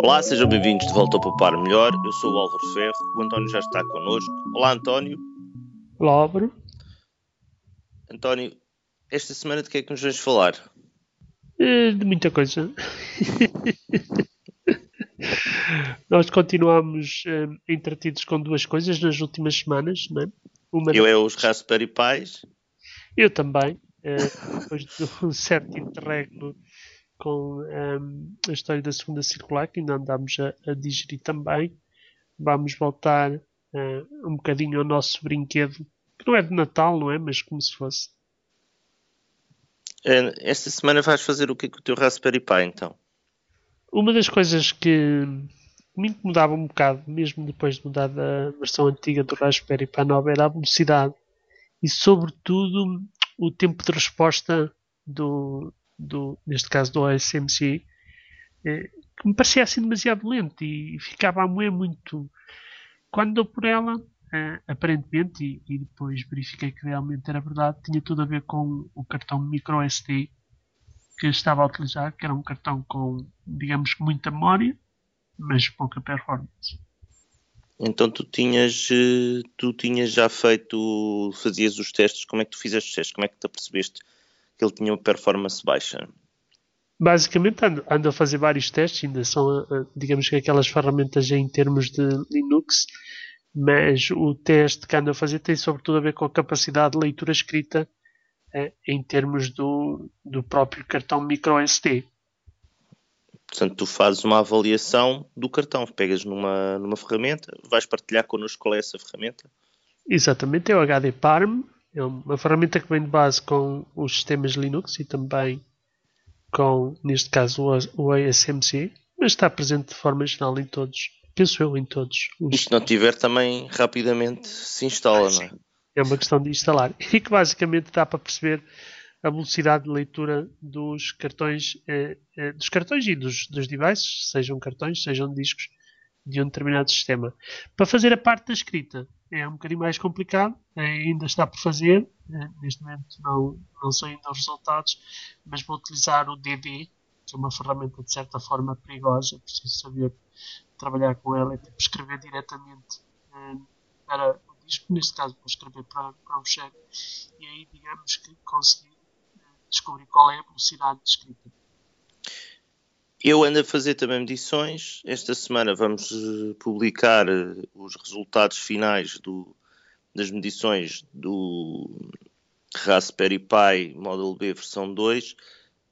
Olá, sejam bem-vindos de volta ao Poupar Melhor. Eu sou o Álvaro Ferro, o António já está connosco. Olá, António. Olá, Álvaro. António, esta semana de que é que nos vais falar? Eh, de muita coisa. Nós continuamos eh, entretidos com duas coisas nas últimas semanas, não é? Uma Eu é os Raspberry Pis. Eu também. Eh, depois de um certo interregno com um, a história da segunda circular, que ainda andamos a, a digerir também. Vamos voltar uh, um bocadinho ao nosso brinquedo, que não é de Natal, não é? Mas como se fosse. Eh, esta semana vais fazer o que com o teu Raspberry Pi, então? Uma das coisas que me incomodava um bocado, mesmo depois de mudar da versão antiga do Raspberry Pi 9, era a velocidade e, sobretudo, o tempo de resposta do, do, neste caso do OSMC, eh, que me parecia assim demasiado lento e ficava a moer muito. Quando dou por ela, eh, aparentemente, e, depois verifiquei que realmente era verdade, tinha tudo a ver com o cartão microSD que estava a utilizar, que era um cartão com, digamos muita memória, mas pouca performance. Então tu tinhas, eh, tu tinhas já feito, fazias os testes, como é que tu fizeste os testes? Como é que te apercebeste que ele tinha uma performance baixa? Basicamente ando, ando a fazer vários testes, ainda são, eh, digamos que aquelas ferramentas em termos de Linux, mas o teste que ando a fazer tem sobretudo a ver com a capacidade de leitura escrita eh, em termos do, do próprio cartão microSD. Portanto, tu fazes uma avaliação do cartão, pegas numa, numa ferramenta, vais partilhar connosco qual é essa ferramenta? Exatamente, é o HD Parm, é uma ferramenta que vem de base com os sistemas Linux e também com, neste caso, o ASMC, mas está presente de forma geral em todos, penso eu, em todos. Os... E se não tiver, também rapidamente se instala, ah, não é? É uma questão de instalar. E que basicamente dá para perceber a velocidade de leitura dos cartões, eh, eh, dos cartões e dos, dos devices, sejam cartões, sejam discos, de um determinado sistema. Para fazer a parte da escrita é um bocadinho mais complicado, é, ainda está por fazer, é, neste momento não, não são ainda os resultados, mas vou utilizar o DD, que é uma ferramenta de certa forma perigosa, preciso saber trabalhar com ela e tipo, escrever diretamente é, para o disco, neste caso vou escrever para, para um cheque, e aí digamos que consegui descobrir qual é a velocidade de escrita. Eu ando a fazer também medições. Esta semana vamos eh, publicar eh, os resultados finais do, das medições do Raspberry Pi Model B versão 2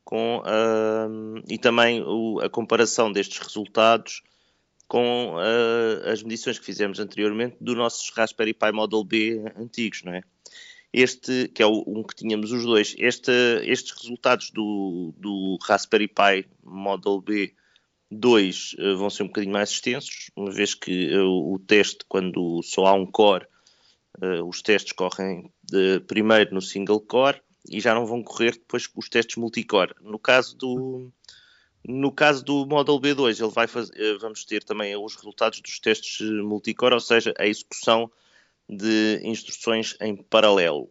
com, uh, e também o, a comparação destes resultados com uh, as medições que fizemos anteriormente dos nossos Raspberry Pi Model B antigos, não é? Este, que é o, um que tínhamos os dois, este, estes resultados do, do Raspberry Pi Model B 2 uh, eh, vão ser um bocadinho mais extensos, uma vez que uh, o teste, quando só há um core, uh, os testes correm de, primeiro no single core e já não vão correr depois os testes multicore. No caso do, no caso do Model B2, ele vai fazer, vamos ter também os resultados dos testes multicore, ou seja, a execução de instruções em paralelo.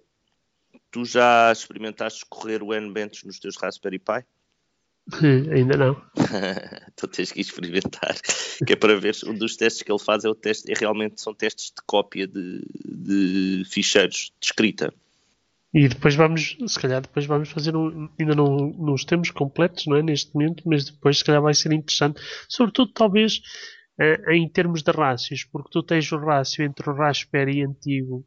Tu já experimentaste correr o NBench nos teus Raspberry Pi? Ainda não. então tens que experimentar. Que é para ver, um dos testes que ele faz é o teste, é realmente são testes de cópia de, de ficheiros de escrita. E depois vamos, se calhar depois vamos fazer um, ainda não nos temos completos, não é, neste momento, mas depois se calhar vai ser interessante, sobretudo talvez uh, em termos de rácios, porque tu tens o rácio entre o Raspberry antigo,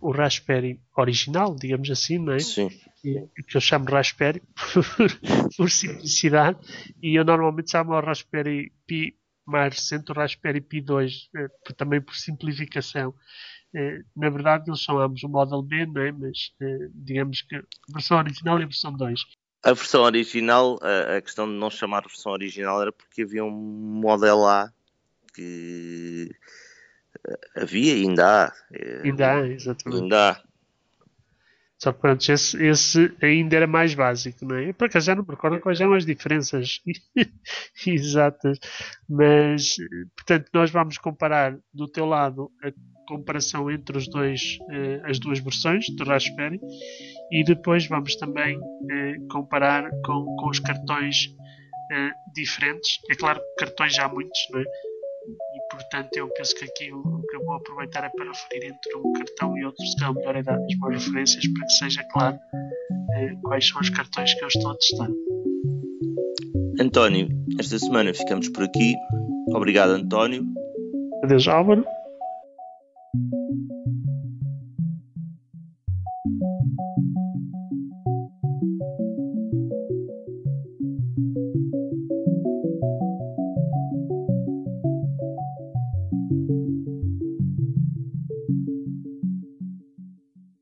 o Raspberry original, digamos assim, não é? Sim. Que, que eu chamo Raspberry por, simplicidade, e eu normalmente chamo o Raspberry Pi mais recente, o Raspberry Pi 2, uh, eh, também por simplificação. Uh, na verdade, eles são ambos o Model B, não é? mas digamos que a versão original e a versão 2. A versão original, a, a questão de não chamar a versão original era porque havia um Model A que eh, havia e ainda há. Eh, ainda há, exatamente. Ainda há. Só que pronto, esse, esse, ainda era mais básico, não é? Por acaso já não me recordo quais eram as diferenças exatas, mas portanto nós vamos comparar do teu lado a comparação entre os dois, eh, as duas versões do Raspberry e depois vamos também comparar com, com os cartões diferentes. É claro que cartões já há muitos, não é? E portanto eu penso que aqui o que eu vou aproveitar é para referir entre um cartão e outro, se calhar melhor é dar as boas referências para que seja claro quais são os cartões que eu estou a testar. António, esta semana ficamos por aqui. Obrigado, António. Adeus, Álvaro.